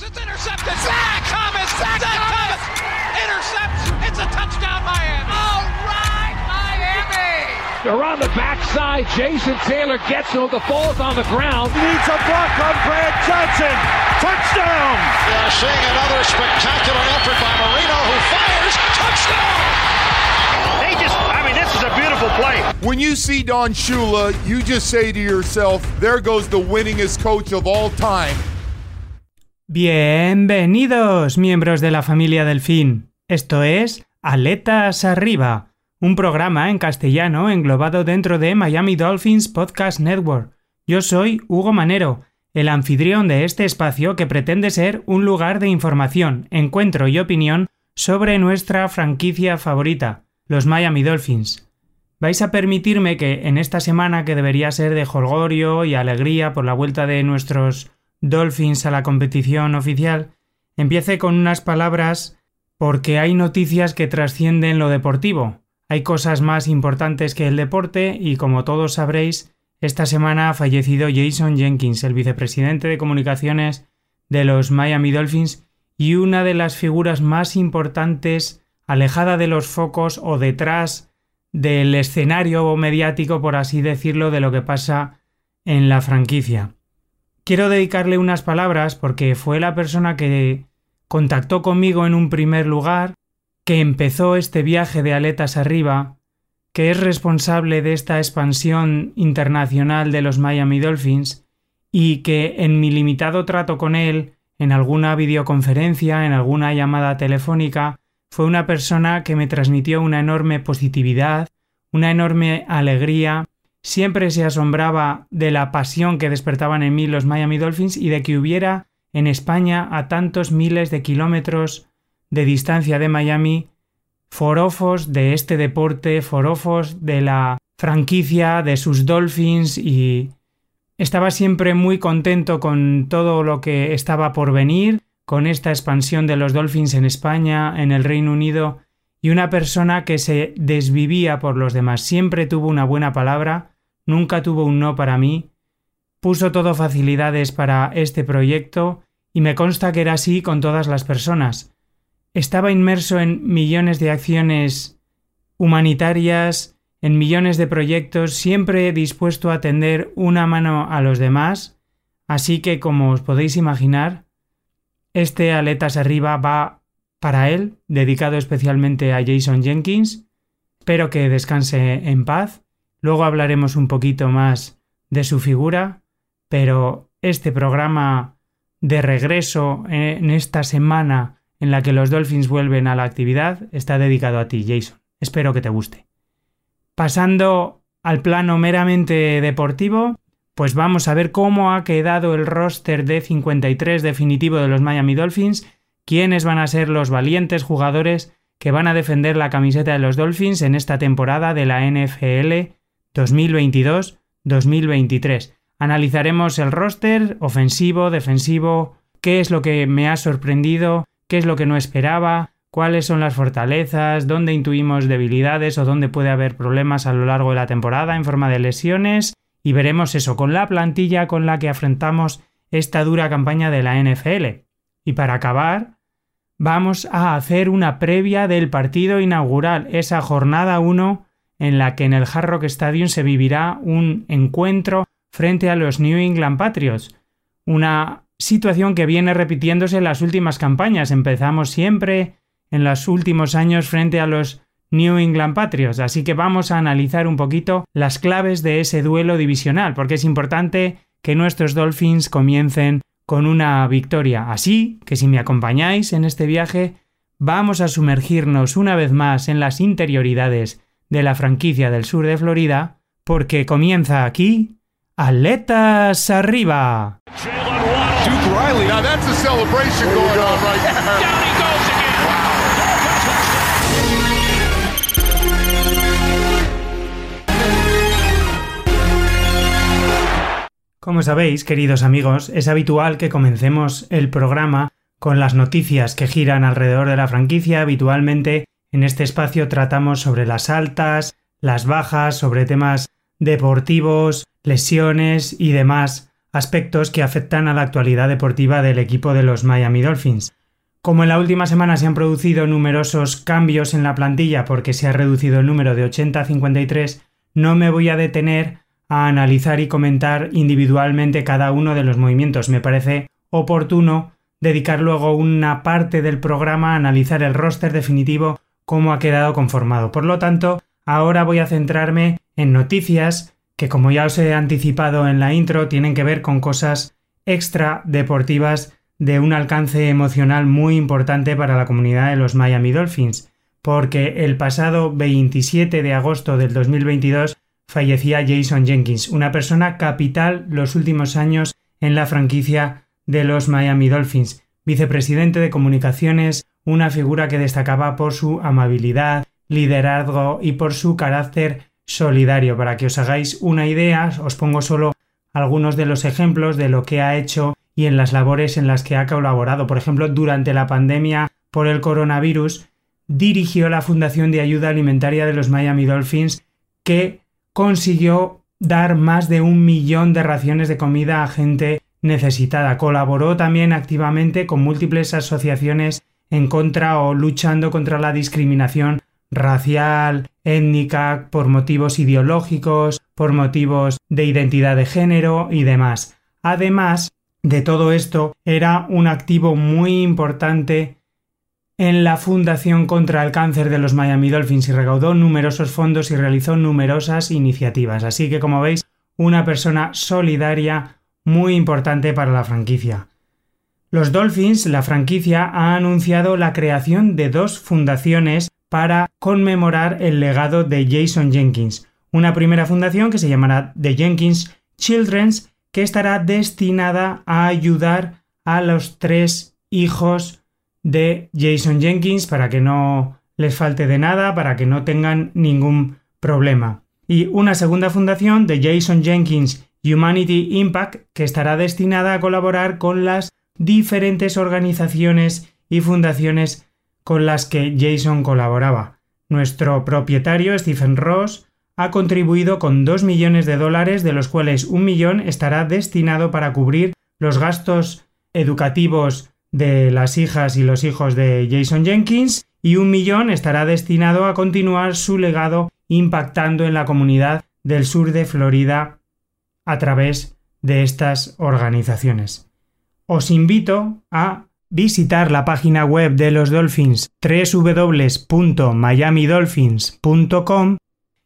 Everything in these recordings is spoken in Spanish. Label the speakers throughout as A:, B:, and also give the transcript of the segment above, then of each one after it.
A: It's intercepted. Zach Thomas. Zach, Thomas. Intercepts. It's a touchdown, Miami. All right, Miami.
B: They're on the backside. Jason Taylor gets him. The ball's on the ground.
C: Needs a block on Brad Johnson. Touchdown.
D: We are seeing another spectacular effort by Marino who fires. Touchdown.
C: They just, I mean, this is a beautiful play.
E: When you see Don Shula, you just say to yourself, there goes the winningest coach of all time.
F: Bienvenidos, miembros de la familia Delfín. Esto es Aletas Arriba, un programa en castellano englobado dentro de Miami Dolphins Podcast Network. Yo soy Hugo Manero, el anfitrión de este espacio que pretende ser un lugar de información, encuentro y opinión sobre nuestra franquicia favorita, los Miami Dolphins. Vais a permitirme que en esta semana que debería ser de jolgorio y alegría por la vuelta de nuestros Dolphins a la competición oficial, empiece con unas palabras porque hay noticias que trascienden lo deportivo. Hay cosas más importantes que el deporte y como todos sabréis, esta semana ha fallecido Jason Jenkins, el vicepresidente de comunicaciones de los Miami Dolphins y una de las figuras más importantes alejada de los focos o detrás del escenario mediático, por así decirlo, de lo que pasa en la franquicia. Quiero dedicarle unas palabras porque fue la persona que contactó conmigo en un primer lugar, que empezó este viaje de aletas arriba, que es responsable de esta expansión internacional de los Miami Dolphins y que en mi limitado trato con él, en alguna videoconferencia, en alguna llamada telefónica, fue una persona que me transmitió una enorme positividad, una enorme alegría Siempre se asombraba de la pasión que despertaban en mí los Miami Dolphins y de que hubiera en España a tantos miles de kilómetros de distancia de Miami forofos de este deporte, forofos de la franquicia, de sus Dolphins y estaba siempre muy contento con todo lo que estaba por venir, con esta expansión de los Dolphins en España, en el Reino Unido, y una persona que se desvivía por los demás. Siempre tuvo una buena palabra nunca tuvo un no para mí, puso todo facilidades para este proyecto y me consta que era así con todas las personas. Estaba inmerso en millones de acciones humanitarias, en millones de proyectos, siempre dispuesto a tender una mano a los demás, así que como os podéis imaginar, este Aletas Arriba va para él, dedicado especialmente a Jason Jenkins. Espero que descanse en paz Luego hablaremos un poquito más de su figura, pero este programa de regreso en esta semana en la que los Dolphins vuelven a la actividad está dedicado a ti, Jason. Espero que te guste. Pasando al plano meramente deportivo, pues vamos a ver cómo ha quedado el roster de 53 definitivo de los Miami Dolphins, quiénes van a ser los valientes jugadores que van a defender la camiseta de los Dolphins en esta temporada de la NFL 2022-2023. Analizaremos el roster, ofensivo, defensivo, qué es lo que me ha sorprendido, qué es lo que no esperaba, cuáles son las fortalezas, dónde intuimos debilidades o dónde puede haber problemas a lo largo de la temporada en forma de lesiones y veremos eso con la plantilla con la que afrontamos esta dura campaña de la NFL. Y para acabar, vamos a hacer una previa del partido inaugural, esa jornada 1 en la que en el Hard Rock Stadium se vivirá un encuentro frente a los New England Patriots. Una situación que viene repitiéndose en las últimas campañas. Empezamos siempre en los últimos años frente a los New England Patriots. Así que vamos a analizar un poquito las claves de ese duelo divisional, porque es importante que nuestros Dolphins comiencen con una victoria. Así que si me acompañáis en este viaje, vamos a sumergirnos una vez más en las interioridades de la franquicia del sur de Florida, porque comienza aquí Aletas Arriba. Como sabéis, queridos amigos, es habitual que comencemos el programa con las noticias que giran alrededor de la franquicia, habitualmente en este espacio tratamos sobre las altas, las bajas, sobre temas deportivos, lesiones y demás aspectos que afectan a la actualidad deportiva del equipo de los Miami Dolphins. Como en la última semana se han producido numerosos cambios en la plantilla porque se ha reducido el número de 80 a 53, no me voy a detener a analizar y comentar individualmente cada uno de los movimientos. Me parece oportuno dedicar luego una parte del programa a analizar el roster definitivo, cómo ha quedado conformado. Por lo tanto, ahora voy a centrarme en noticias que, como ya os he anticipado en la intro, tienen que ver con cosas extra deportivas de un alcance emocional muy importante para la comunidad de los Miami Dolphins, porque el pasado 27 de agosto del 2022 fallecía Jason Jenkins, una persona capital los últimos años en la franquicia de los Miami Dolphins, vicepresidente de comunicaciones, una figura que destacaba por su amabilidad, liderazgo y por su carácter solidario. Para que os hagáis una idea, os pongo solo algunos de los ejemplos de lo que ha hecho y en las labores en las que ha colaborado. Por ejemplo, durante la pandemia por el coronavirus, dirigió la Fundación de Ayuda Alimentaria de los Miami Dolphins, que consiguió dar más de un millón de raciones de comida a gente necesitada. Colaboró también activamente con múltiples asociaciones en contra o luchando contra la discriminación racial, étnica, por motivos ideológicos, por motivos de identidad de género y demás. Además de todo esto, era un activo muy importante en la Fundación contra el Cáncer de los Miami Dolphins y recaudó numerosos fondos y realizó numerosas iniciativas. Así que, como veis, una persona solidaria muy importante para la franquicia. Los Dolphins, la franquicia, ha anunciado la creación de dos fundaciones para conmemorar el legado de Jason Jenkins. Una primera fundación que se llamará The Jenkins Children's, que estará destinada a ayudar a los tres hijos de Jason Jenkins para que no les falte de nada, para que no tengan ningún problema. Y una segunda fundación de Jason Jenkins Humanity Impact, que estará destinada a colaborar con las diferentes organizaciones y fundaciones con las que Jason colaboraba. Nuestro propietario, Stephen Ross, ha contribuido con 2 millones de dólares, de los cuales un millón estará destinado para cubrir los gastos educativos de las hijas y los hijos de Jason Jenkins y un millón estará destinado a continuar su legado impactando en la comunidad del sur de Florida a través de estas organizaciones. Os invito a visitar la página web de los Dolphins www.miamidolphins.com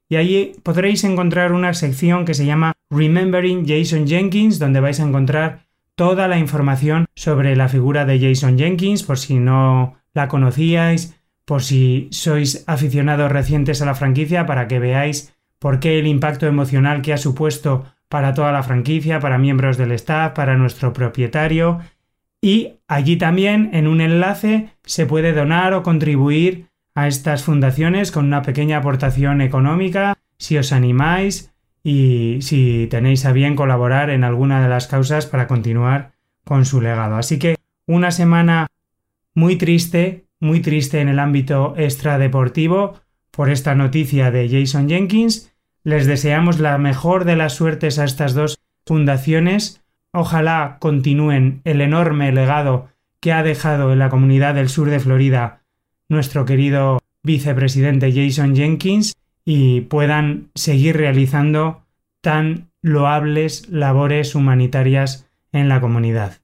F: y allí podréis encontrar una sección que se llama Remembering Jason Jenkins donde vais a encontrar toda la información sobre la figura de Jason Jenkins por si no la conocíais, por si sois aficionados recientes a la franquicia para que veáis por qué el impacto emocional que ha supuesto para toda la franquicia, para miembros del staff, para nuestro propietario. Y allí también en un enlace se puede donar o contribuir a estas fundaciones con una pequeña aportación económica si os animáis y si tenéis a bien colaborar en alguna de las causas para continuar con su legado. Así que una semana muy triste, muy triste en el ámbito extradeportivo por esta noticia de Jason Jenkins les deseamos la mejor de las suertes a estas dos fundaciones. Ojalá continúen el enorme legado que ha dejado en la comunidad del sur de Florida nuestro querido vicepresidente Jason Jenkins y puedan seguir realizando tan loables labores humanitarias en la comunidad.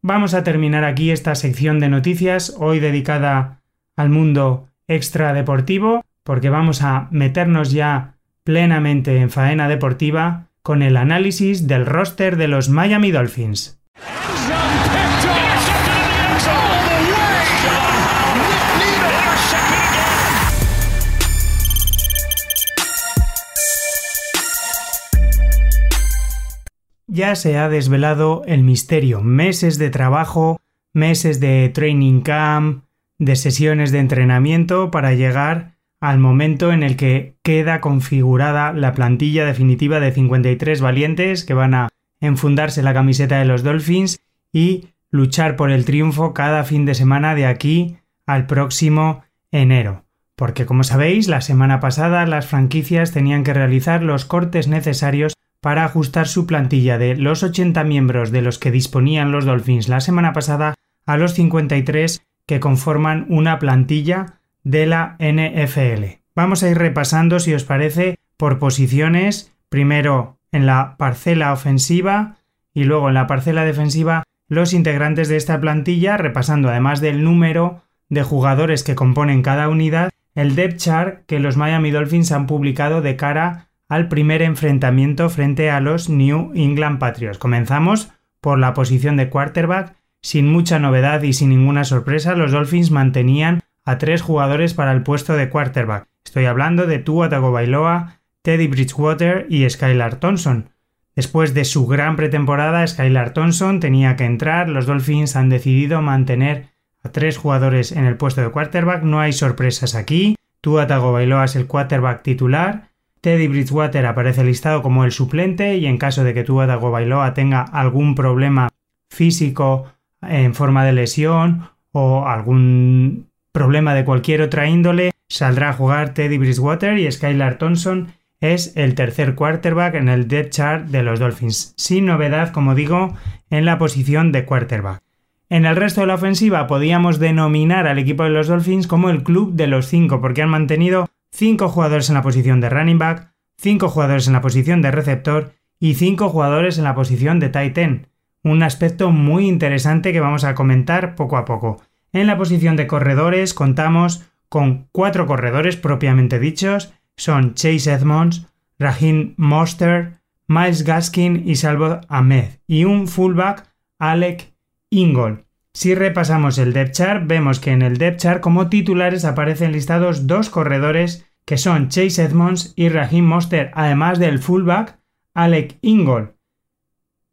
F: Vamos a terminar aquí esta sección de noticias, hoy dedicada al mundo extradeportivo, porque vamos a meternos ya plenamente en faena deportiva con el análisis del roster de los Miami Dolphins. Ya se ha desvelado el misterio, meses de trabajo, meses de training camp, de sesiones de entrenamiento para llegar al momento en el que queda configurada la plantilla definitiva de 53 valientes que van a enfundarse la camiseta de los Dolphins y luchar por el triunfo cada fin de semana de aquí al próximo enero. Porque como sabéis, la semana pasada las franquicias tenían que realizar los cortes necesarios para ajustar su plantilla de los 80 miembros de los que disponían los Dolphins la semana pasada a los 53 que conforman una plantilla de la NFL. Vamos a ir repasando, si os parece, por posiciones, primero en la parcela ofensiva y luego en la parcela defensiva los integrantes de esta plantilla, repasando además del número de jugadores que componen cada unidad, el depth chart que los Miami Dolphins han publicado de cara al primer enfrentamiento frente a los New England Patriots. Comenzamos por la posición de quarterback. Sin mucha novedad y sin ninguna sorpresa, los Dolphins mantenían a tres jugadores para el puesto de quarterback. Estoy hablando de Tua Tagovailoa, Teddy Bridgewater y Skylar Thompson. Después de su gran pretemporada, Skylar Thompson tenía que entrar. Los Dolphins han decidido mantener a tres jugadores en el puesto de quarterback. No hay sorpresas aquí. Tua Tagovailoa es el quarterback titular. Teddy Bridgewater aparece listado como el suplente y en caso de que Tua Tagovailoa tenga algún problema físico en forma de lesión o algún problema de cualquier otra índole, saldrá a jugar Teddy Bridgewater y Skylar Thompson es el tercer quarterback en el depth chart de los Dolphins, sin novedad, como digo, en la posición de quarterback. En el resto de la ofensiva podíamos denominar al equipo de los Dolphins como el club de los cinco, porque han mantenido cinco jugadores en la posición de running back, cinco jugadores en la posición de receptor y cinco jugadores en la posición de tight end. Un aspecto muy interesante que vamos a comentar poco a poco. En la posición de corredores contamos con cuatro corredores propiamente dichos, son Chase Edmonds, Raheem Monster, Miles Gaskin y Salvo Ahmed, y un fullback Alec Ingold. Si repasamos el depth chart, vemos que en el depth chart como titulares aparecen listados dos corredores que son Chase Edmonds y Raheem Monster, además del fullback Alec Ingold.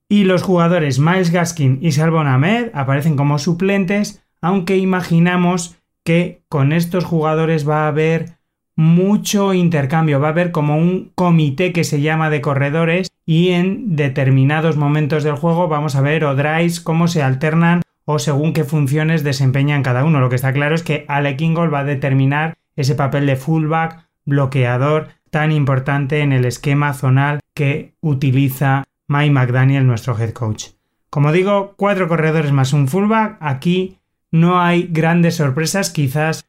F: Y los jugadores Miles Gaskin y Salvo Ahmed aparecen como suplentes, aunque imaginamos que con estos jugadores va a haber mucho intercambio, va a haber como un comité que se llama de corredores y en determinados momentos del juego vamos a ver o drives cómo se alternan o según qué funciones desempeñan cada uno. Lo que está claro es que Alec Ingold va a determinar ese papel de fullback, bloqueador tan importante en el esquema zonal que utiliza Mike McDaniel, nuestro head coach. Como digo, cuatro corredores más un fullback. Aquí no hay grandes sorpresas, quizás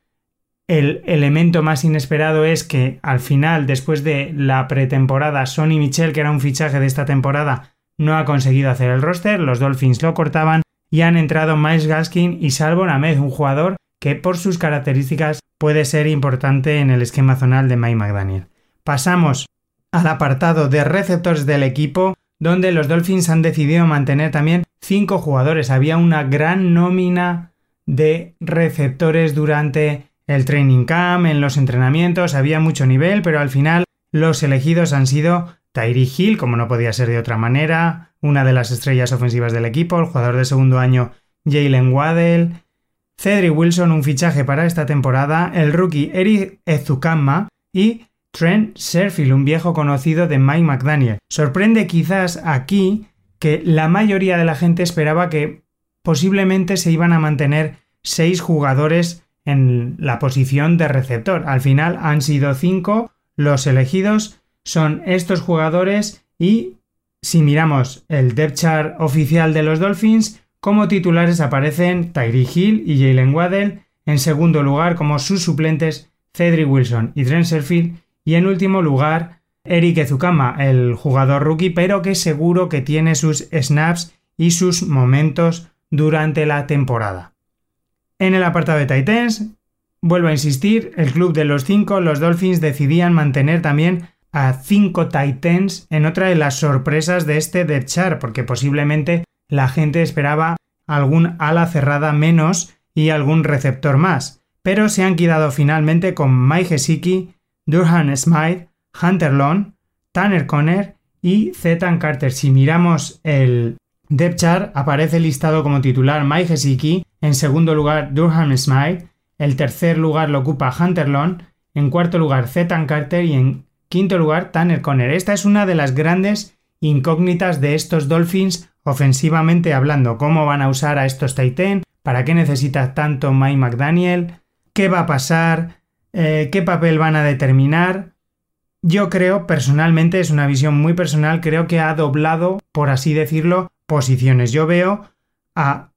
F: el elemento más inesperado es que al final, después de la pretemporada, Sonny Michel, que era un fichaje de esta temporada, no ha conseguido hacer el roster, los Dolphins lo cortaban y han entrado Miles Gaskin y Salvo Ahmed, un jugador que por sus características puede ser importante en el esquema zonal de Mike McDaniel. Pasamos al apartado de receptores del equipo, donde los Dolphins han decidido mantener también cinco jugadores. Había una gran nómina de receptores durante el training camp, en los entrenamientos, había mucho nivel, pero al final los elegidos han sido Tyree Hill, como no podía ser de otra manera, una de las estrellas ofensivas del equipo, el jugador de segundo año Jalen Waddell, Cedric Wilson, un fichaje para esta temporada, el rookie Eric Ezukama y Trent Sherfield, un viejo conocido de Mike McDaniel. Sorprende quizás aquí que la mayoría de la gente esperaba que posiblemente se iban a mantener seis jugadores en la posición de receptor. Al final han sido cinco, los elegidos son estos jugadores y si miramos el depth chart oficial de los Dolphins, como titulares aparecen Tyree Hill y Jalen Waddell, en segundo lugar como sus suplentes Cedric Wilson y Trent y en último lugar Eric Ezukama, el jugador rookie, pero que seguro que tiene sus snaps y sus momentos durante la temporada. En el apartado de Titans, vuelvo a insistir, el club de los cinco, los Dolphins, decidían mantener también a cinco Titans en otra de las sorpresas de este depth chart, porque posiblemente la gente esperaba algún ala cerrada menos y algún receptor más, pero se han quedado finalmente con Mike Gesicki, Durhan Smythe, Hunter Long, Tanner Conner y Zetan Carter. Si miramos el depth chart, aparece listado como titular Mike Gesicki, en segundo lugar, Durham Smythe. El tercer lugar lo ocupa Hunter Long. En cuarto lugar, Zetan Carter. Y en quinto lugar, Tanner Conner. Esta es una de las grandes incógnitas de estos Dolphins ofensivamente hablando. ¿Cómo van a usar a estos Titan? ¿Para qué necesita tanto Mike McDaniel? ¿Qué va a pasar? Eh, ¿Qué papel van a determinar? yo creo, personalmente, es una visión muy personal, creo que ha doblado, por así decirlo, posiciones. Yo veo a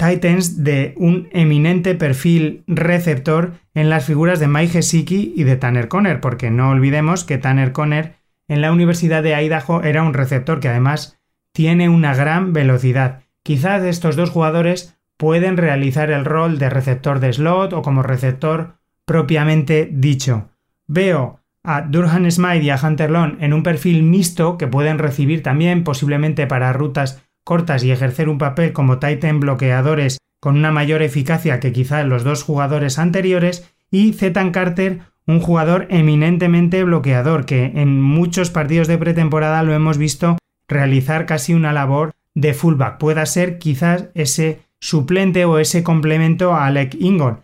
F: Titans de un eminente perfil receptor en las figuras de Mike Gesicki y de Tanner Conner, porque no olvidemos que Tanner Conner en la Universidad de Idaho era un receptor que además tiene una gran velocidad. Quizás estos dos jugadores pueden realizar el rol de receptor de slot o como receptor propiamente dicho. Veo a Durhan Smythe y a Hunter Long en un perfil mixto que pueden recibir también posiblemente para rutas cortas y ejercer un papel como Titan bloqueadores con una mayor eficacia que quizá los dos jugadores anteriores y Zetan Carter un jugador eminentemente bloqueador que en muchos partidos de pretemporada lo hemos visto realizar casi una labor de fullback. Pueda ser quizás ese suplente o ese complemento a Alec Ingold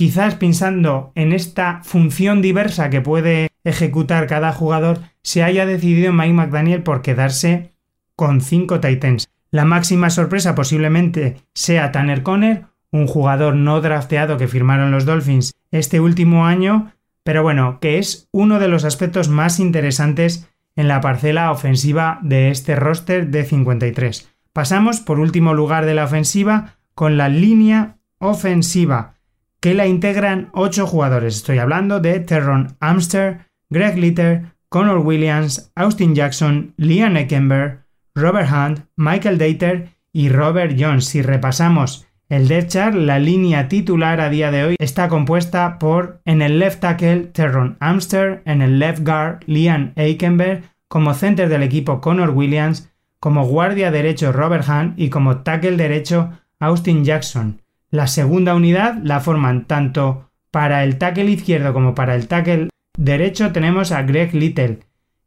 F: quizás pensando en esta función diversa que puede ejecutar cada jugador, se haya decidido Mike McDaniel por quedarse con cinco Titans. La máxima sorpresa posiblemente sea Tanner Conner, un jugador no drafteado que firmaron los Dolphins este último año, pero bueno, que es uno de los aspectos más interesantes en la parcela ofensiva de este roster de 53. Pasamos por último lugar de la ofensiva con la línea ofensiva que la integran ocho jugadores. Estoy hablando de Terron Amster, Greg Litter, Connor Williams, Austin Jackson, Liam Eckenberg, Robert Hunt, Michael Dater y Robert Jones. Si repasamos el depth chart, la línea titular a día de hoy está compuesta por en el left tackle Terron Amster, en el left guard Liam Eckenberg, como center del equipo Connor Williams, como guardia derecho Robert Hunt y como tackle derecho Austin Jackson. La segunda unidad la forman tanto para el tackle izquierdo como para el tackle derecho tenemos a Greg Little.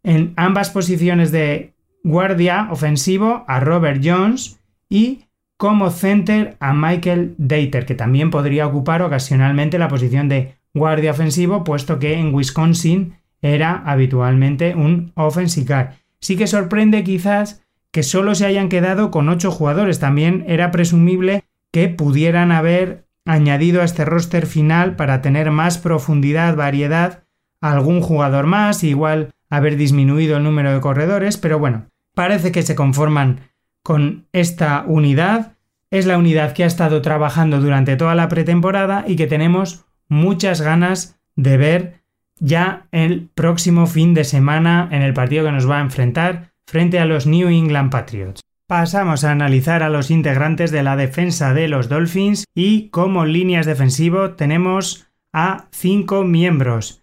F: En ambas posiciones de guardia ofensivo a Robert Jones y como center a Michael Dater, que también podría ocupar ocasionalmente la posición de guardia ofensivo, puesto que en Wisconsin era habitualmente un offensive guard. Sí que sorprende quizás que solo se hayan quedado con ocho jugadores. También era presumible que pudieran haber añadido a este roster final para tener más profundidad, variedad, algún jugador más, igual haber disminuido el número de corredores, pero bueno, parece que se conforman con esta unidad. Es la unidad que ha estado trabajando durante toda la pretemporada y que tenemos muchas ganas de ver ya el próximo fin de semana en el partido que nos va a enfrentar frente a los New England Patriots. Pasamos a analizar a los integrantes de la defensa de los Dolphins y como líneas defensivo tenemos a cinco miembros.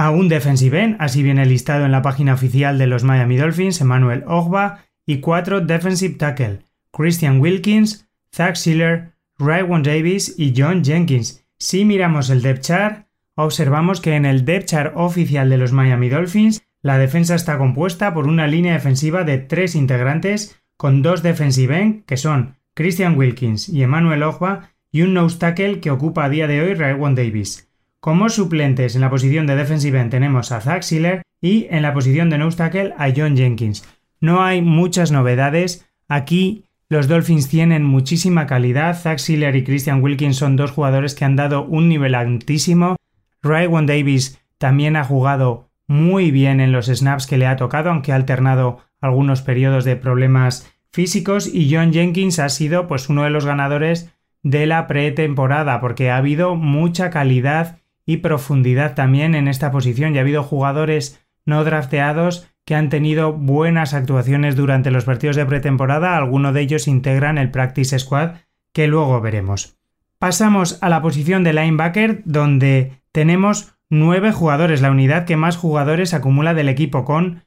F: A un defensive end, así viene listado en la página oficial de los Miami Dolphins, Emmanuel Ogba, y cuatro defensive tackle, Christian Wilkins, Zach Schiller, Ryan Davis y John Jenkins. Si miramos el depth chart, observamos que en el depth chart oficial de los Miami Dolphins, la defensa está compuesta por una línea defensiva de tres integrantes con dos defensive end, que son Christian Wilkins y Emmanuel Ogba, y un nose tackle que ocupa a día de hoy Raekwon Davis. Como suplentes en la posición de defensive end tenemos a Zach Siller y en la posición de nose tackle a John Jenkins. No hay muchas novedades. Aquí los Dolphins tienen muchísima calidad. Zach Siller y Christian Wilkins son dos jugadores que han dado un nivel altísimo. Raekwon Davis también ha jugado muy bien en los snaps que le ha tocado, aunque ha alternado algunos periodos de problemas físicos y John Jenkins ha sido pues uno de los ganadores de la pretemporada porque ha habido mucha calidad y profundidad también en esta posición. Y ha habido jugadores no drafteados que han tenido buenas actuaciones durante los partidos de pretemporada, algunos de ellos integran el practice squad que luego veremos. Pasamos a la posición de linebacker donde tenemos nueve jugadores, la unidad que más jugadores acumula del equipo con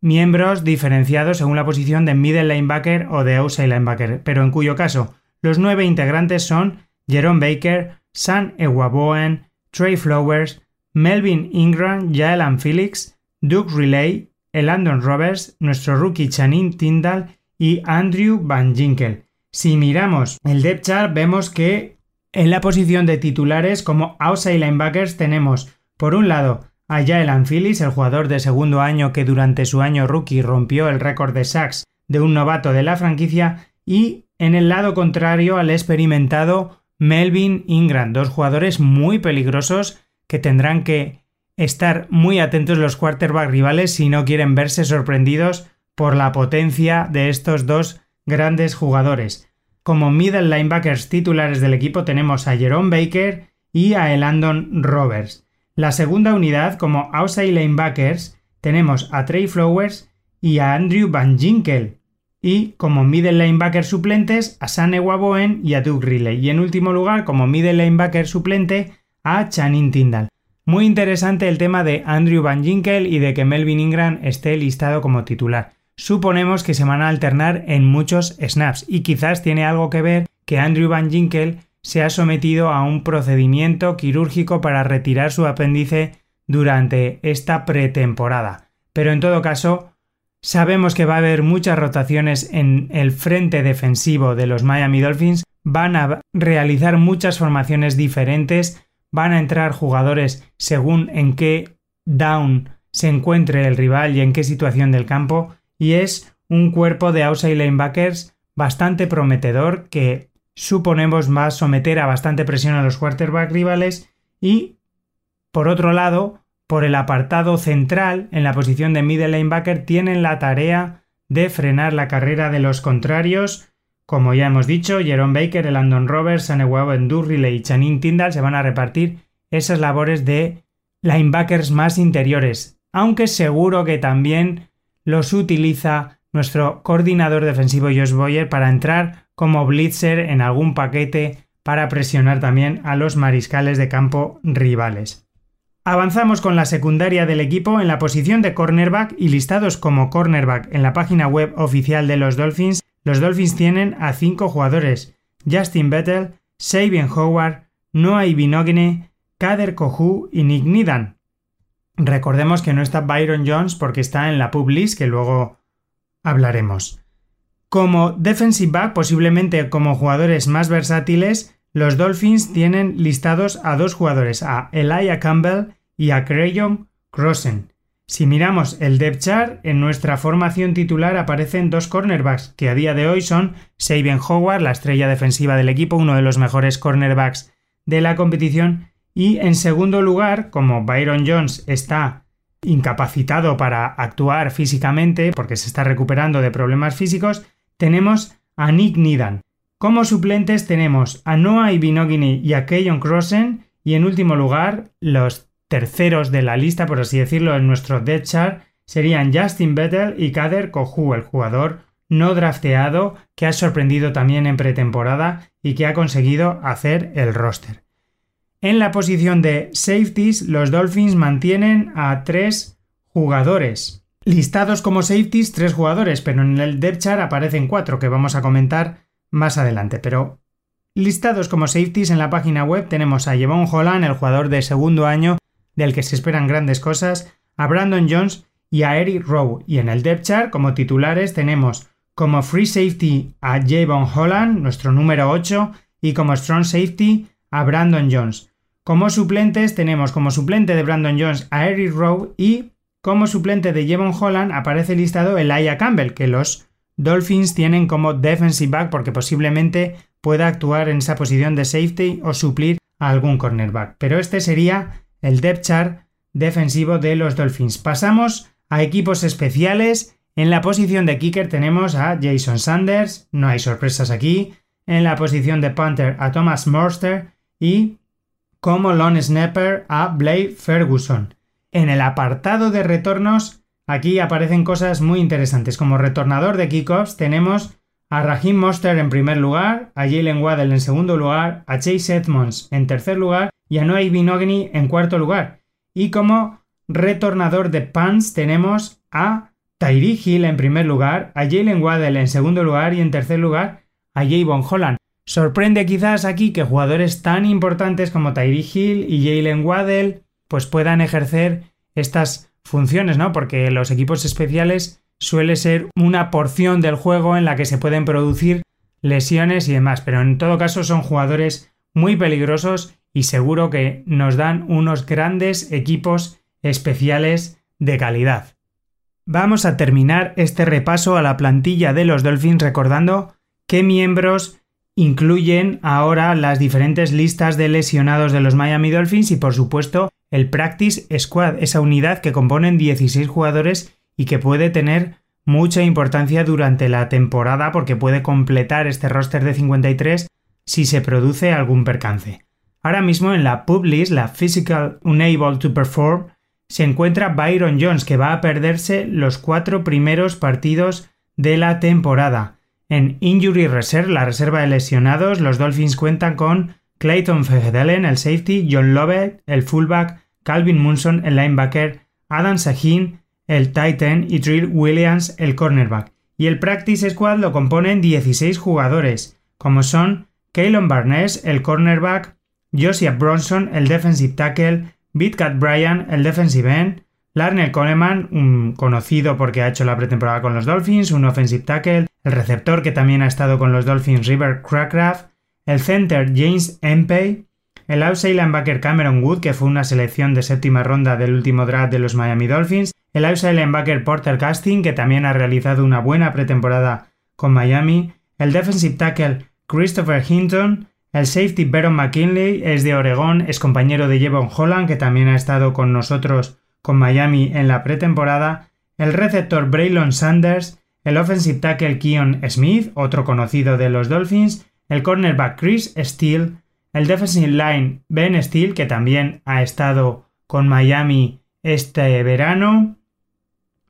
F: miembros diferenciados según la posición de middle linebacker o de outside linebacker, pero en cuyo caso los nueve integrantes son Jerome Baker, Sam Ewaboen, Trey Flowers, Melvin Ingram, Jalen Felix, Duke Relay, Elandon Roberts, nuestro rookie Chanin Tyndall y Andrew Van Ginkel. Si miramos el depth chart vemos que en la posición de titulares como outside linebackers tenemos por un lado a Jaelan Phillips, el jugador de segundo año que durante su año rookie rompió el récord de sacks de un novato de la franquicia, y en el lado contrario al experimentado Melvin Ingram, dos jugadores muy peligrosos que tendrán que estar muy atentos los quarterback rivales si no quieren verse sorprendidos por la potencia de estos dos grandes jugadores. Como middle linebackers titulares del equipo tenemos a Jerome Baker y a Elandon Roberts. La segunda unidad, como outside linebackers, tenemos a Trey Flowers y a Andrew Van Ginkel. Y como middle linebacker suplentes, a Sane Waboen y a Doug Riley. Y en último lugar, como middle linebacker suplente, a Channing Tyndall. Muy interesante el tema de Andrew Van Ginkel y de que Melvin Ingram esté listado como titular. Suponemos que se van a alternar en muchos snaps y quizás tiene algo que ver que Andrew Van Ginkel se ha sometido a un procedimiento quirúrgico para retirar su apéndice durante esta pretemporada. Pero en todo caso, sabemos que va a haber muchas rotaciones en el frente defensivo de los Miami Dolphins, van a realizar muchas formaciones diferentes, van a entrar jugadores según en qué down se encuentre el rival y en qué situación del campo, y es un cuerpo de outside linebackers bastante prometedor que suponemos va a someter a bastante presión a los quarterback rivales. Y, por otro lado, por el apartado central, en la posición de middle linebacker, tienen la tarea de frenar la carrera de los contrarios. Como ya hemos dicho, Jerome Baker, el Andon Roberts, Sanewao Endurrile y Channing Tyndall se van a repartir esas labores de linebackers más interiores, aunque seguro que también los utiliza nuestro coordinador defensivo Josh Boyer para entrar como blitzer en algún paquete para presionar también a los mariscales de campo rivales. Avanzamos con la secundaria del equipo en la posición de cornerback y listados como cornerback en la página web oficial de los Dolphins. Los Dolphins tienen a cinco jugadores: Justin Bettel, Sabian Howard, Noah Ibinogne, Kader Kohu y Nick Nidan. Recordemos que no está Byron Jones porque está en la pub list que luego hablaremos. Como defensive back, posiblemente como jugadores más versátiles, los Dolphins tienen listados a dos jugadores, a Elijah Campbell y a Crayon Crossen. Si miramos el depth chart, en nuestra formación titular aparecen dos cornerbacks, que a día de hoy son Sabian Howard, la estrella defensiva del equipo, uno de los mejores cornerbacks de la competición, y en segundo lugar, como Byron Jones está incapacitado para actuar físicamente porque se está recuperando de problemas físicos, tenemos a Nick Nidan. Como suplentes tenemos a Noah Ibinogini y a Keyon Crossen y en último lugar los terceros de la lista, por así decirlo, en nuestro depth chart serían Justin Bettel y Kader Kohu, el jugador no drafteado que ha sorprendido también en pretemporada y que ha conseguido hacer el roster. En la posición de safeties, los Dolphins mantienen a tres jugadores. Listados como safeties, tres jugadores, pero en el depth chart aparecen cuatro que vamos a comentar más adelante. Pero listados como safeties en la página web tenemos a Jevon Holland, el jugador de segundo año del que se esperan grandes cosas, a Brandon Jones y a Eric Rowe. Y en el depth chart como titulares tenemos como free safety a Javon Holland, nuestro número 8, y como strong safety a Brandon Jones. Como suplentes tenemos como suplente de Brandon Jones a Eric Rowe y como suplente de Jevon Holland aparece listado Elijah Campbell, que los Dolphins tienen como defensive back porque posiblemente pueda actuar en esa posición de safety o suplir a algún cornerback. Pero este sería el depth chart defensivo de los Dolphins. Pasamos a equipos especiales. En la posición de kicker tenemos a Jason Sanders, no hay sorpresas aquí. En la posición de punter a Thomas Morster y como long snapper a Blake Ferguson. En el apartado de retornos, aquí aparecen cosas muy interesantes. Como retornador de kickoffs tenemos a Raheem Monster en primer lugar, a Jalen Waddell en segundo lugar, a Chase Edmonds en tercer lugar y a Noah Binogany en cuarto lugar. Y como retornador de punts tenemos a Tyree Hill en primer lugar, a Jalen Waddell en segundo lugar y en tercer lugar a Javon Holland. Sorprende quizás aquí que jugadores tan importantes como Tyree Hill y Jalen Waddell pues puedan ejercer estas funciones, ¿no? Porque los equipos especiales suele ser una porción del juego en la que se pueden producir lesiones y demás, pero en todo caso son jugadores muy peligrosos y seguro que nos dan unos grandes equipos especiales de calidad. Vamos a terminar este repaso a la plantilla de los Dolphins recordando qué miembros incluyen ahora las diferentes listas de lesionados de los Miami Dolphins y por supuesto el Practice Squad, esa unidad que componen 16 jugadores y que puede tener mucha importancia durante la temporada porque puede completar este roster de 53 si se produce algún percance. Ahora mismo en la Publis, la Physical Unable to Perform, se encuentra Byron Jones, que va a perderse los cuatro primeros partidos de la temporada. En Injury Reserve, la reserva de lesionados, los Dolphins cuentan con Clayton Fehedelen, el safety, John Lovett, el fullback, Calvin Munson, el linebacker, Adam Sahin, el titan y Trill Williams, el cornerback. Y el practice squad lo componen 16 jugadores, como son Kaylon Barnes, el cornerback, Josiah Bronson, el defensive tackle, Bitcat Bryan, el defensive end, Larnell Coleman, un conocido porque ha hecho la pretemporada con los Dolphins, un offensive tackle, el receptor que también ha estado con los Dolphins River Crackraft, el center James Empey, el outside linebacker Cameron Wood, que fue una selección de séptima ronda del último draft de los Miami Dolphins, el outside linebacker Porter Casting, que también ha realizado una buena pretemporada con Miami, el defensive tackle Christopher Hinton, el safety Baron McKinley es de Oregón, es compañero de Jevon Holland, que también ha estado con nosotros con Miami en la pretemporada, el receptor Braylon Sanders, el offensive tackle Keon Smith, otro conocido de los Dolphins, el cornerback Chris Steele, el defensive line Ben Steele, que también ha estado con Miami este verano,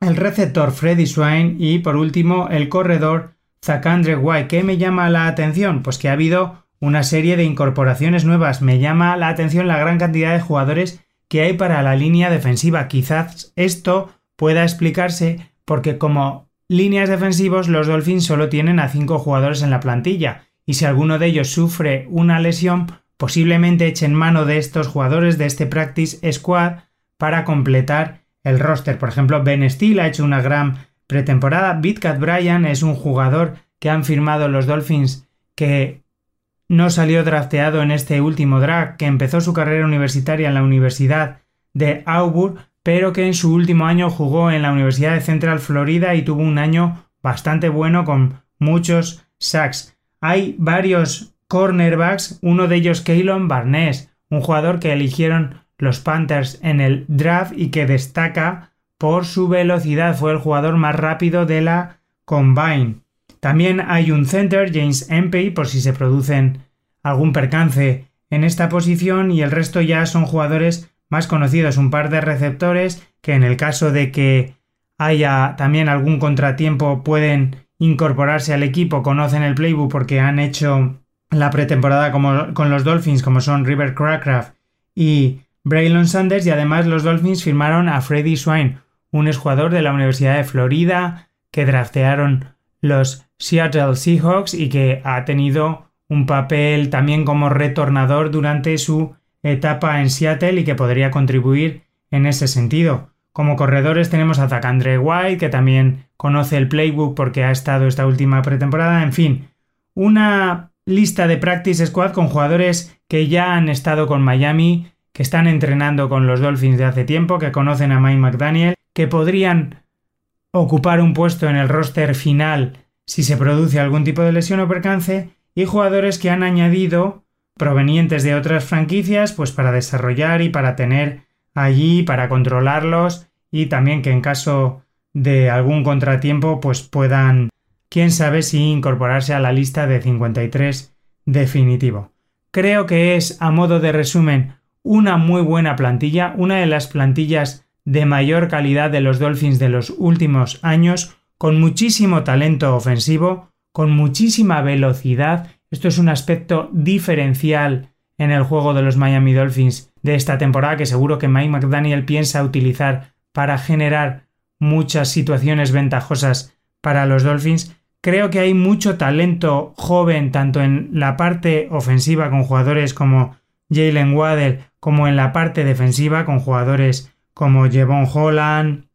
F: el receptor Freddy Swain y por último el corredor Zacandre White. ¿Qué me llama la atención? Pues que ha habido una serie de incorporaciones nuevas. Me llama la atención la gran cantidad de jugadores que hay para la línea defensiva. Quizás esto pueda explicarse porque como líneas defensivos los Dolphins solo tienen a cinco jugadores en la plantilla y si alguno de ellos sufre una lesión posiblemente echen mano de estos jugadores de este practice squad para completar el roster. Por ejemplo, Ben Steele ha hecho una gran pretemporada. Bitcat Bryan es un jugador que han firmado los Dolphins que no salió drafteado en este último draft, que empezó su carrera universitaria en la Universidad de Auburn, pero que en su último año jugó en la Universidad de Central Florida y tuvo un año bastante bueno con muchos sacks. Hay varios cornerbacks, uno de ellos Keylon Barnes, un jugador que eligieron los Panthers en el draft y que destaca por su velocidad. Fue el jugador más rápido de la Combine. También hay un center, James Empey, por si se producen algún percance en esta posición y el resto ya son jugadores más conocidos, un par de receptores que en el caso de que haya también algún contratiempo pueden incorporarse al equipo, conocen el playbook porque han hecho la pretemporada como, con los Dolphins como son River Crackraft y Braylon Sanders y además los Dolphins firmaron a Freddy Swain, un exjugador de la Universidad de Florida que draftearon los Seattle Seahawks y que ha tenido un papel también como retornador durante su etapa en Seattle y que podría contribuir en ese sentido. Como corredores tenemos a Zacandre White, que también conoce el playbook porque ha estado esta última pretemporada. En fin, una lista de practice squad con jugadores que ya han estado con Miami, que están entrenando con los Dolphins de hace tiempo, que conocen a Mike McDaniel, que podrían ocupar un puesto en el roster final si se produce algún tipo de lesión o percance, y jugadores que han añadido provenientes de otras franquicias, pues para desarrollar y para tener allí, para controlarlos y también que en caso de algún contratiempo, pues puedan, quién sabe si incorporarse a la lista de 53 definitivo. Creo que es, a modo de resumen, una muy buena plantilla, una de las plantillas de mayor calidad de los Dolphins de los últimos años, con muchísimo talento ofensivo, con muchísima velocidad. Esto es un aspecto diferencial en el juego de los Miami Dolphins de esta temporada que seguro que Mike McDaniel piensa utilizar para generar muchas situaciones ventajosas para los Dolphins. Creo que hay mucho talento joven tanto en la parte ofensiva con jugadores como Jalen Waddell como en la parte defensiva con jugadores como Jevon Holland,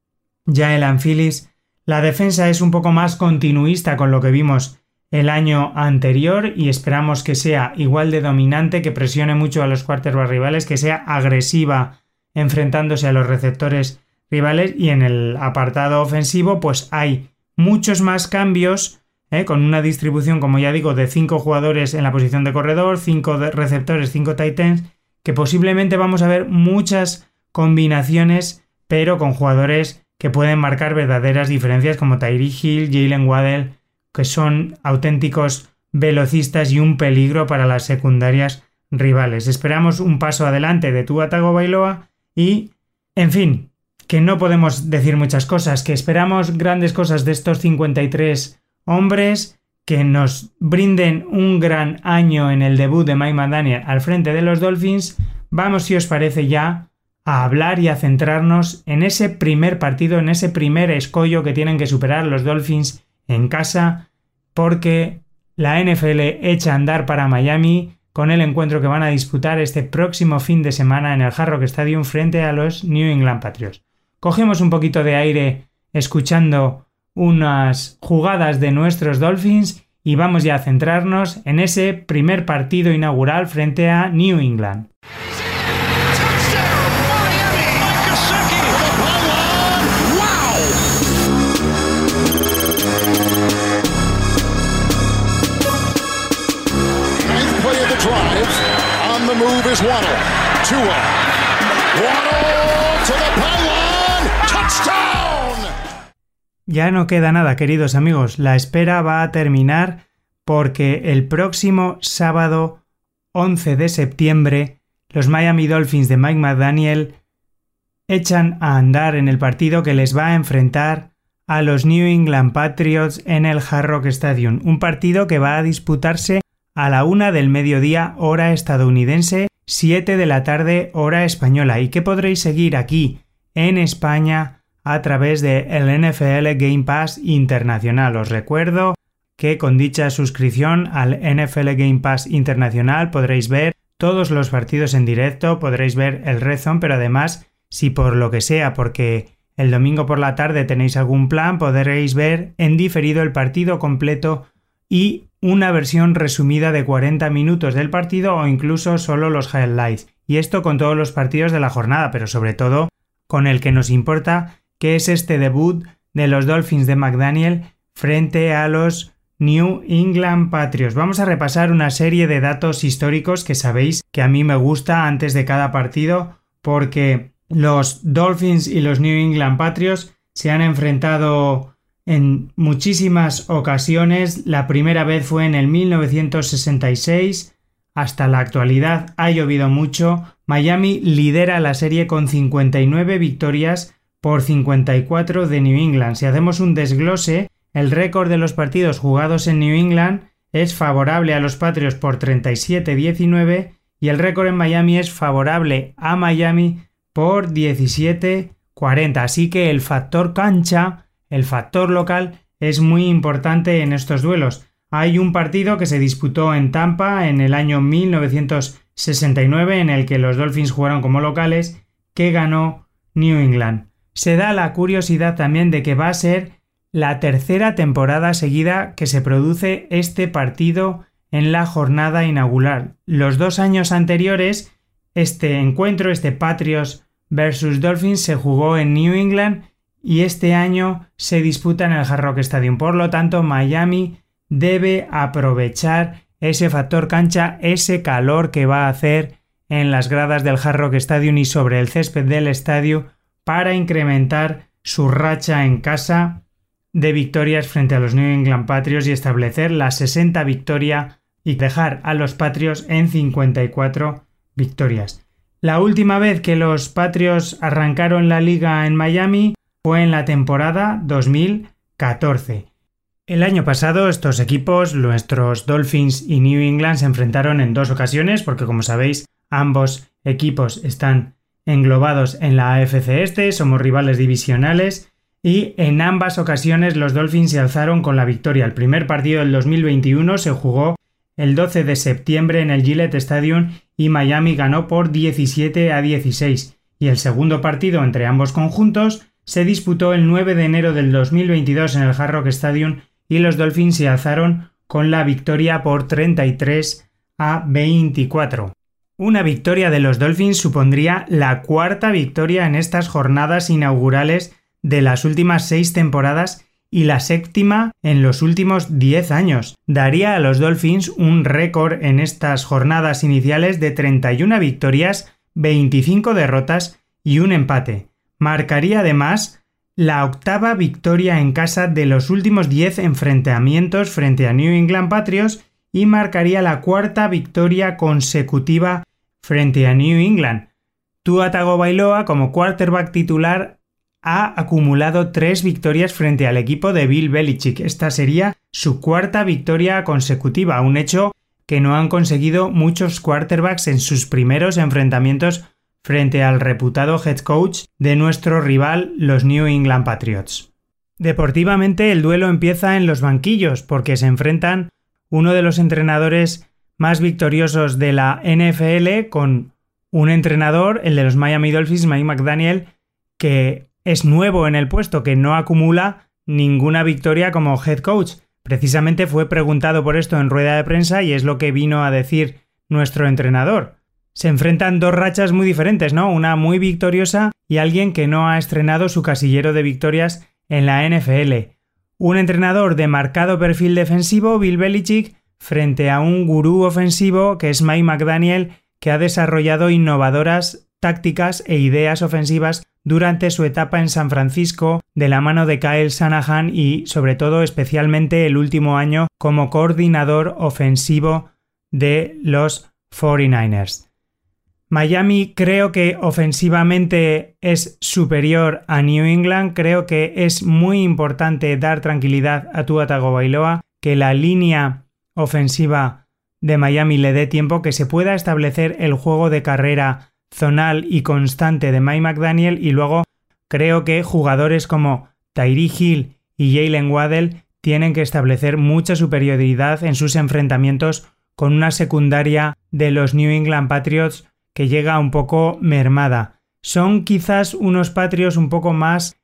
F: Jaelan Phillips. La defensa es un poco más continuista con lo que vimos el año anterior y esperamos que sea igual de dominante, que presione mucho a los quarterbacks rivales, que sea agresiva enfrentándose a los receptores rivales y en el apartado ofensivo pues hay muchos más cambios ¿eh? con una distribución como ya digo de 5 jugadores en la posición de corredor, 5 receptores, 5 titans que posiblemente vamos a ver muchas combinaciones, pero con jugadores que pueden marcar verdaderas diferencias como Tyree Hill, Jalen Waddell, que son auténticos velocistas y un peligro para las secundarias rivales. Esperamos un paso adelante de Tua Bailoa y, en fin, que no podemos decir muchas cosas, que esperamos grandes cosas de estos 53 hombres, que nos brinden un gran año en el debut de Mike McDaniel al frente de los Dolphins. Vamos, si os parece, ya a hablar y a centrarnos en ese primer partido, en ese primer escollo que tienen que superar los Dolphins en casa, porque la NFL echa a andar para Miami con el encuentro que van a disputar este próximo fin de semana en el Hard Rock Stadium frente a los New England Patriots. Cogemos un poquito de aire escuchando unas jugadas de nuestros Dolphins y vamos ya a centrarnos en ese primer partido inaugural frente a New England. Ya no queda nada, queridos amigos. La espera va a terminar porque el próximo sábado 11 de septiembre los Miami Dolphins de Mike McDaniel echan a andar en el partido que les va a enfrentar a los New England Patriots en el Hard Rock Stadium, un partido que va a disputarse a la una del mediodía hora estadounidense, 7 de la tarde hora española y que podréis seguir aquí en España a través de el NFL Game Pass Internacional. Os recuerdo que con dicha suscripción al NFL Game Pass Internacional podréis ver todos los partidos en directo, podréis ver el Red pero además, si por lo que sea, porque el domingo por la tarde tenéis algún plan, podréis ver en diferido el partido completo y una versión resumida de 40 minutos del partido o incluso solo los highlights. Y esto con todos los partidos de la jornada, pero sobre todo con el que nos importa, que es este debut de los Dolphins de McDaniel frente a los New England Patriots. Vamos a repasar una serie de datos históricos que sabéis que a mí me gusta antes de cada partido porque los Dolphins y los New England Patriots se han enfrentado en muchísimas ocasiones. La primera vez fue en el 1966. Hasta la actualidad ha llovido mucho. Miami lidera la serie con 59 victorias por 54 de New England. Si hacemos un desglose, el récord de los partidos jugados en New England es favorable a los Patriots por 37-19 y el récord en Miami es favorable a Miami por 17-40. Así que el factor cancha, el factor local, es muy importante en estos duelos. Hay un partido que se disputó en Tampa en el año 1969 en el que los Dolphins jugaron como locales que ganó New England se da la curiosidad también de que va a ser la tercera temporada seguida que se produce este partido en la jornada inaugural. Los dos años anteriores, este encuentro, este Patriots versus Dolphins, se jugó en New England y este año se disputa en el Hard Rock Stadium. Por lo tanto, Miami debe aprovechar ese factor cancha, ese calor que va a hacer en las gradas del Hard Rock Stadium y sobre el césped del estadio para incrementar su racha en casa de victorias frente a los New England Patriots y establecer la 60 victoria y dejar a los Patriots en 54 victorias. La última vez que los Patriots arrancaron la liga en Miami fue en la temporada 2014. El año pasado estos equipos, nuestros Dolphins y New England, se enfrentaron en dos ocasiones porque como sabéis ambos equipos están englobados en la AFC Este, somos rivales divisionales y en ambas ocasiones los Dolphins se alzaron con la victoria. El primer partido del 2021 se jugó el 12 de septiembre en el Gillette Stadium y Miami ganó por 17 a 16 y el segundo partido entre ambos conjuntos se disputó el 9 de enero del 2022 en el Hard Rock Stadium y los Dolphins se alzaron con la victoria por 33 a 24. Una victoria de los Dolphins supondría la cuarta victoria en estas jornadas inaugurales de las últimas seis temporadas y la séptima en los últimos diez años. Daría a los Dolphins un récord en estas jornadas iniciales de 31 victorias, 25 derrotas y un empate. Marcaría además la octava victoria en casa de los últimos 10 enfrentamientos frente a New England Patriots y marcaría la cuarta victoria consecutiva frente a New England. Tua Tagovailoa como quarterback titular ha acumulado tres victorias frente al equipo de Bill Belichick. Esta sería su cuarta victoria consecutiva, un hecho que no han conseguido muchos quarterbacks en sus primeros enfrentamientos frente al reputado head coach de nuestro rival, los New England Patriots. Deportivamente el duelo empieza en los banquillos porque se enfrentan uno de los entrenadores más victoriosos de la NFL con un entrenador, el de los Miami Dolphins, Mike McDaniel, que es nuevo en el puesto, que no acumula ninguna victoria como head coach. Precisamente fue preguntado por esto en rueda de prensa y es lo que vino a decir nuestro entrenador. Se enfrentan dos rachas muy diferentes, ¿no? Una muy victoriosa y alguien que no ha estrenado su casillero de victorias en la NFL. Un entrenador de marcado perfil defensivo, Bill Belichick, frente a un gurú ofensivo que es Mike McDaniel, que ha desarrollado innovadoras tácticas e ideas ofensivas durante su etapa en San Francisco de la mano de Kyle Shanahan y sobre todo especialmente el último año como coordinador ofensivo de los 49ers. Miami creo que ofensivamente es superior a New England, creo que es muy importante dar tranquilidad a Tua Tagovailoa, que la línea ofensiva de Miami le dé tiempo, que se pueda establecer el juego de carrera zonal y constante de Mike McDaniel. Y luego creo que jugadores como Tyree Hill y Jalen Waddell tienen que establecer mucha superioridad en sus enfrentamientos con una secundaria de los New England Patriots que llega un poco mermada. Son quizás unos Patriots un poco más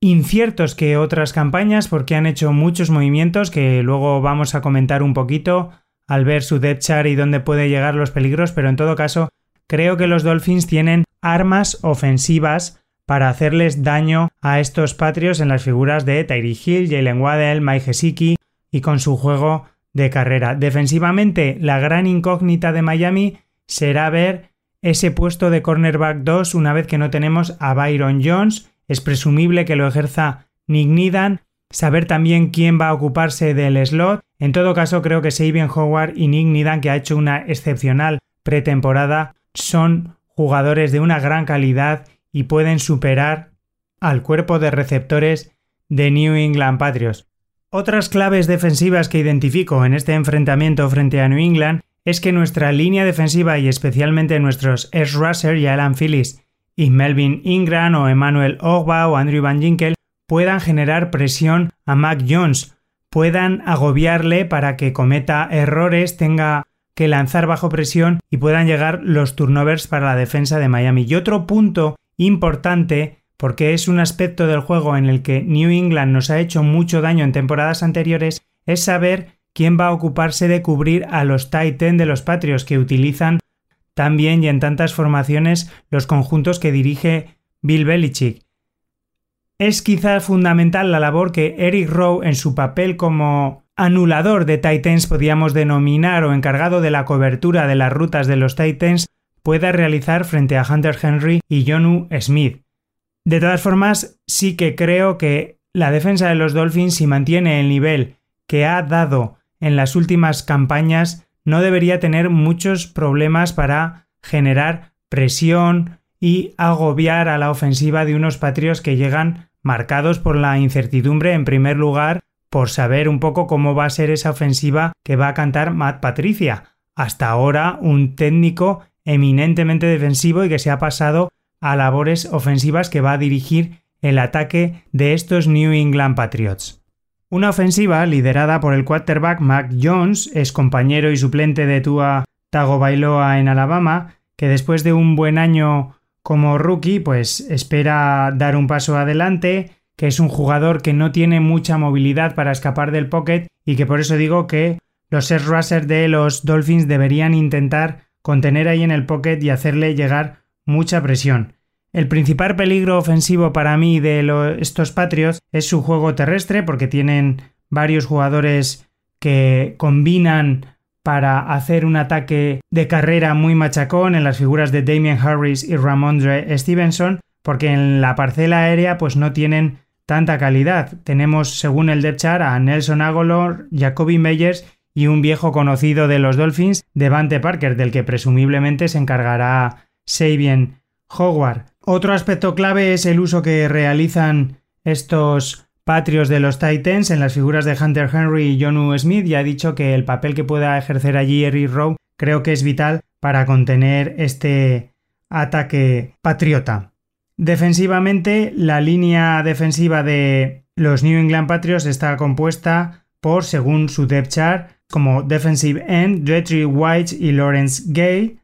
F: inciertos que otras campañas porque han hecho muchos movimientos que luego vamos a comentar un poquito al ver su depth chart y dónde puede llegar los peligros, pero en todo caso creo que los Dolphins tienen armas ofensivas para hacerles daño a estos Patriots en las figuras de Tyree Hill, Jalen Waddell, Mike Gesicki y con su juego de carrera. Defensivamente, la gran incógnita de Miami será ver ese puesto de cornerback 2 una vez que no tenemos a Byron Jones. Es presumible que lo ejerza Nick Nidan. Saber también quién va a ocuparse del slot. En todo caso, creo que Sabian Howard y Nick Nidan, que ha hecho una excepcional pretemporada, son jugadores de una gran calidad y pueden superar al cuerpo de receptores de New England Patriots. Otras claves defensivas que identifico en este enfrentamiento frente a New England es que nuestra línea defensiva y especialmente nuestros S. Russer y Alan Phillips y Melvin Ingram o Emmanuel Ogba o Andrew Van Ginkel puedan generar presión a Mac Jones, puedan agobiarle para que cometa errores, tenga que lanzar bajo presión y puedan llegar los turnovers para la defensa de Miami. Y otro punto importante, porque es un aspecto del juego en el que New England nos ha hecho mucho daño en temporadas anteriores, es saber quién va a ocuparse de cubrir a los Titan de los Patriots que utilizan también y en tantas formaciones los conjuntos que dirige Bill Belichick. Es quizás fundamental la labor que Eric Rowe en su papel como anulador de Titans podríamos denominar o encargado de la cobertura de las rutas de los Titans pueda realizar frente a Hunter Henry y Jonu Smith. De todas formas, sí que creo que la defensa de los Dolphins, si mantiene el nivel que ha dado en las últimas campañas no debería tener muchos problemas para generar presión y agobiar a la ofensiva de unos patrios que llegan marcados por la incertidumbre en primer lugar por saber un poco cómo va a ser esa ofensiva que va a cantar Matt Patricia, hasta ahora un técnico eminentemente defensivo y que se ha pasado a labores ofensivas que va a dirigir el ataque de estos New England Patriots. Una ofensiva liderada por el quarterback Mac Jones, ex compañero y suplente de Tua Tagovailoa en Alabama, que después de un buen año como rookie, pues espera dar un paso adelante, que es un jugador que no tiene mucha movilidad para escapar del pocket y que por eso digo que los set rushers de los Dolphins deberían intentar contener ahí en el pocket y hacerle llegar mucha presión. El principal peligro ofensivo para mí de estos Patriots es su juego terrestre, porque tienen varios jugadores que combinan para hacer un ataque de carrera muy machacón en las figuras de Damien Harris y Ramondre Stevenson, porque en la parcela aérea pues no tienen tanta calidad. Tenemos, según el depth chart, a Nelson Agolor, Jacoby Meyers y un viejo conocido de los Dolphins, Devante Parker, del que presumiblemente se encargará Sabian Howard. Otro aspecto clave es el uso que realizan estos patrios de los Titans en las figuras de Hunter Henry y Jonu Smith y ha dicho que el papel que pueda ejercer allí Eric Rowe creo que es vital para contener este ataque patriota. Defensivamente, la línea defensiva de los New England Patriots está compuesta por, según su depth chart, como defensive end, Dretry White y Lawrence Gay,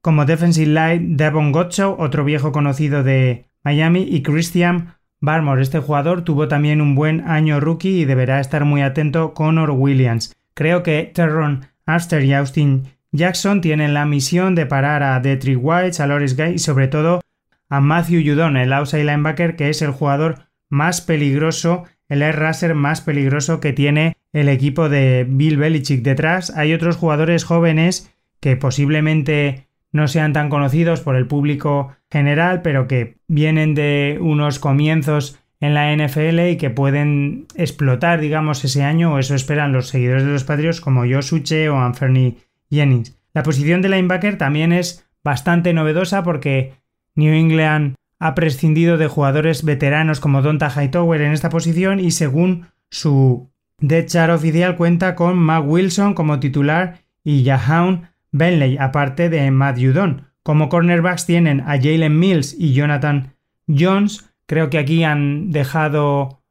F: como defensive line, Devon Gottschall, otro viejo conocido de Miami, y Christian Barmore, este jugador, tuvo también un buen año rookie y deberá estar muy atento Connor Williams. Creo que Terron Aster y Austin Jackson tienen la misión de parar a Detrick White, a Loris Guy y sobre todo a Matthew Judon, el outside linebacker, que es el jugador más peligroso, el air rusher más peligroso que tiene el equipo de Bill Belichick. Detrás hay otros jugadores jóvenes que posiblemente no sean tan conocidos por el público general, pero que vienen de unos comienzos en la NFL y que pueden explotar, digamos, ese año, o eso esperan los seguidores de los Patriots como Josh Uche o Anthony Jennings. La posición de linebacker también es bastante novedosa porque New England ha prescindido de jugadores veteranos como Donta Hightower en esta posición y según su death chart oficial cuenta con Mac Wilson como titular y Jahan Benley, aparte de Matt Judon. Como cornerbacks tienen a Jalen Mills y Jonathan Jones. Creo que aquí han dejado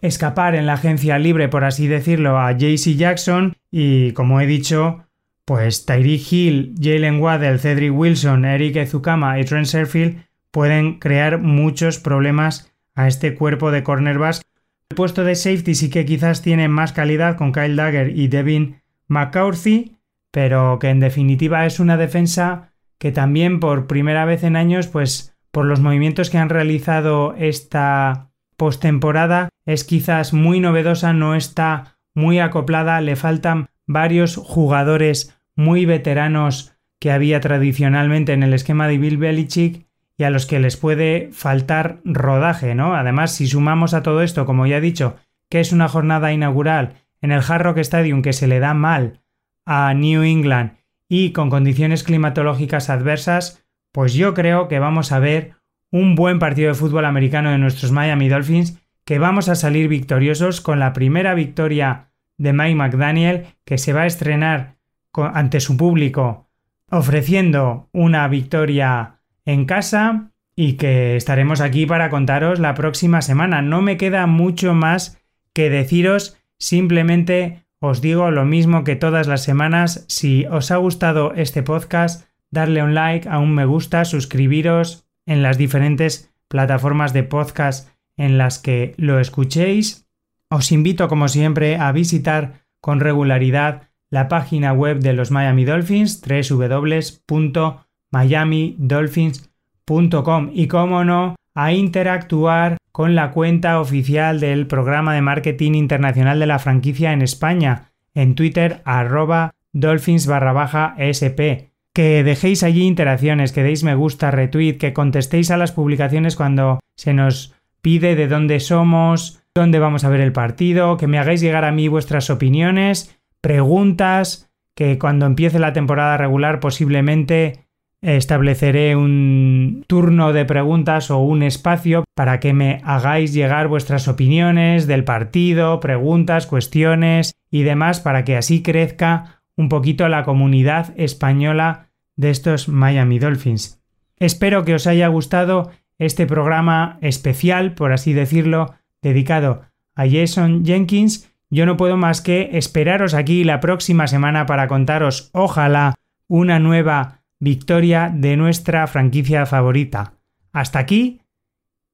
F: escapar en la agencia libre, por así decirlo, a JC Jackson y, como he dicho, pues Tyreek Hill, Jalen Waddell, Cedric Wilson, Eric Ezukama y Trent Serfield pueden crear muchos problemas a este cuerpo de cornerbacks. El puesto de safety sí que quizás tiene más calidad con Kyle Dagger y Devin McCarthy, pero que en definitiva es una defensa que también por primera vez en años, pues por los movimientos que han realizado esta postemporada, es quizás muy novedosa, no está muy acoplada, le faltan varios jugadores muy veteranos que había tradicionalmente en el esquema de Bill Belichick y a los que les puede faltar rodaje, ¿no? Además, si sumamos a todo esto, como ya he dicho, que es una jornada inaugural en el Hard Rock Stadium que se le da mal a New England y con condiciones climatológicas adversas, pues yo creo que vamos a ver un buen partido de fútbol americano de nuestros Miami Dolphins, que vamos a salir victoriosos con la primera victoria de Mike McDaniel, que se va a estrenar ante su público ofreciendo una victoria en casa y que estaremos aquí para contaros la próxima semana. No me queda mucho más que deciros, simplemente os digo lo mismo que todas las semanas, si os ha gustado este podcast, darle un like, a un me gusta, suscribiros en las diferentes plataformas de podcast en las que lo escuchéis. Os invito, como siempre, a visitar con regularidad la página web de los Miami Dolphins, www.miamidolphins.com y, como no, a interactuar con la cuenta oficial del programa de marketing internacional de la franquicia en España, en Twitter arroba dolphins barra baja sp. Que dejéis allí interacciones, que deis me gusta, retweet, que contestéis a las publicaciones cuando se nos pide de dónde somos, dónde vamos a ver el partido, que me hagáis llegar a mí vuestras opiniones, preguntas, que cuando empiece la temporada regular posiblemente estableceré un turno de preguntas o un espacio para que me hagáis llegar vuestras opiniones del partido, preguntas, cuestiones y demás para que así crezca un poquito la comunidad española de estos Miami Dolphins. Espero que os haya gustado este programa especial, por así decirlo, dedicado a Jason Jenkins. Yo no puedo más que esperaros aquí la próxima semana para contaros, ojalá, una nueva victoria de nuestra franquicia favorita. Hasta aquí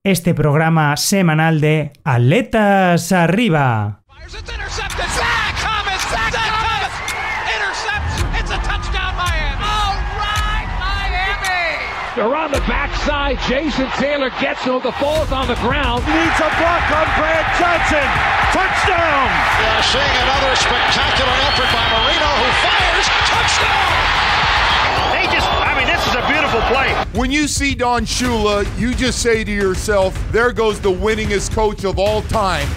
F: este programa semanal de Atletas Arriba.
B: Around the backside, Jason Taylor gets him. The falls on the ground.
C: Needs a block on Brad Johnson. Touchdown!
D: Yeah, seeing another spectacular effort by Marino, who fires. This is a beautiful play.
E: When you see Don Shula, you just say to yourself, there goes the winningest coach of all time.